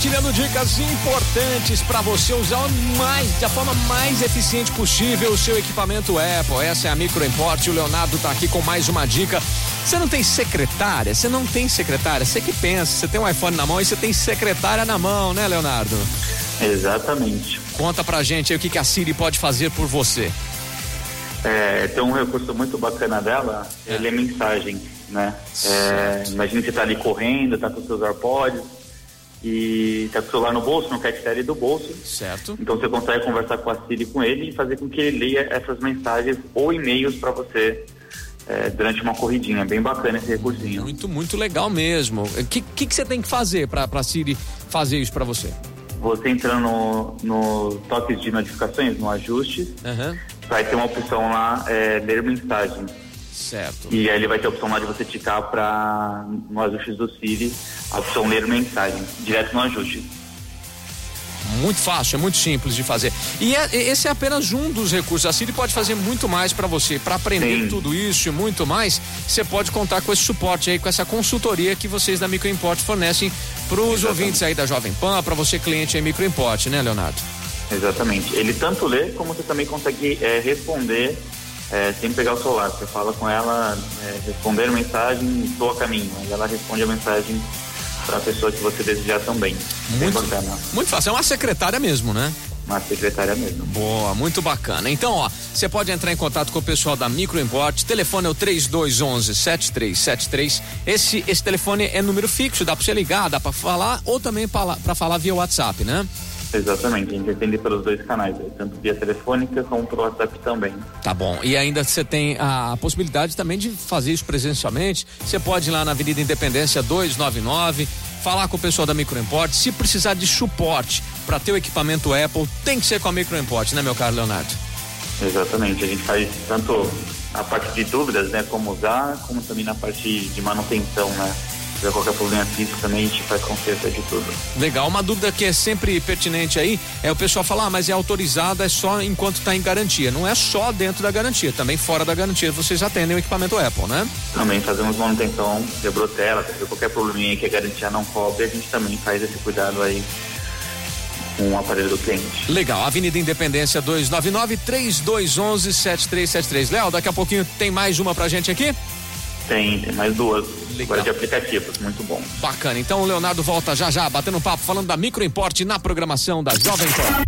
compartilhando dicas importantes para você usar mais, da forma mais eficiente possível o seu equipamento Apple. Essa é a Micro Import. O Leonardo tá aqui com mais uma dica. Você não tem secretária? Você não tem secretária? Você que pensa, você tem um iPhone na mão e você tem secretária na mão, né, Leonardo? Exatamente. Conta pra gente aí o que, que a Siri pode fazer por você. É, tem um recurso muito bacana dela, é. ele é mensagem, né? É, imagina que você tá ali correndo, tá com seus AirPods e tá com o celular no bolso, que saia do bolso. Certo. Então você consegue conversar com a Siri com ele e fazer com que ele leia essas mensagens ou e-mails para você é, durante uma corridinha. Bem bacana esse recursinho. Muito, muito legal mesmo. O que, que, que, você tem que fazer para a Siri fazer isso para você? Você entrando no, no toques de notificações, no ajuste, uhum. vai ter uma opção lá, é, ler mensagem. Certo. E aí ele vai ter a opção lá de você ticar para no ajustes do Siri, a opção ler mensagem, direto no ajuste. Muito fácil, é muito simples de fazer. E é, esse é apenas um dos recursos. A Siri pode fazer muito mais para você. Para aprender Sim. tudo isso e muito mais, você pode contar com esse suporte aí, com essa consultoria que vocês da Microimport fornecem para os ouvintes aí da Jovem Pan, para você cliente aí Microimport, né, Leonardo? Exatamente. Ele tanto lê como você também consegue é, responder é, sem pegar o celular. Você fala com ela, é, responder mensagem, estou a caminho. Aí ela responde a mensagem para a pessoa que você desejar também. Muito, muito fácil. É uma secretária mesmo, né? Uma secretária mesmo. Boa, muito bacana. Então, ó, você pode entrar em contato com o pessoal da Microimport. Telefone é o 3211 7373. Esse esse telefone é número fixo, dá para você ligar, dá para falar ou também para falar via WhatsApp, né? Exatamente, a gente atende pelos dois canais, tanto via telefônica como pelo WhatsApp também. Tá bom. E ainda você tem a possibilidade também de fazer isso presencialmente. Você pode ir lá na Avenida Independência 299, falar com o pessoal da Microimport. Se precisar de suporte para ter o equipamento Apple, tem que ser com a Microimport, né, meu caro Leonardo? Exatamente, a gente faz tanto a parte de dúvidas, né, como usar, como também na parte de manutenção, né? Tiver qualquer problema físico também, a gente faz conserto de tudo. Legal, uma dúvida que é sempre pertinente aí é o pessoal falar, ah, mas é autorizada é só enquanto está em garantia. Não é só dentro da garantia, também fora da garantia vocês atendem o equipamento Apple, né? Também fazemos manutenção, quebrou tela, qualquer probleminha que a garantia não cobre, a gente também faz esse cuidado aí com o aparelho do cliente. Legal, Avenida Independência 299 3211 7373. Léo, daqui a pouquinho tem mais uma pra gente aqui? Tem, tem mais duas. Legal. Agora de aplicativos, muito bom. Bacana. Então o Leonardo volta já já, batendo papo, falando da microimporte na programação da Jovem Pan.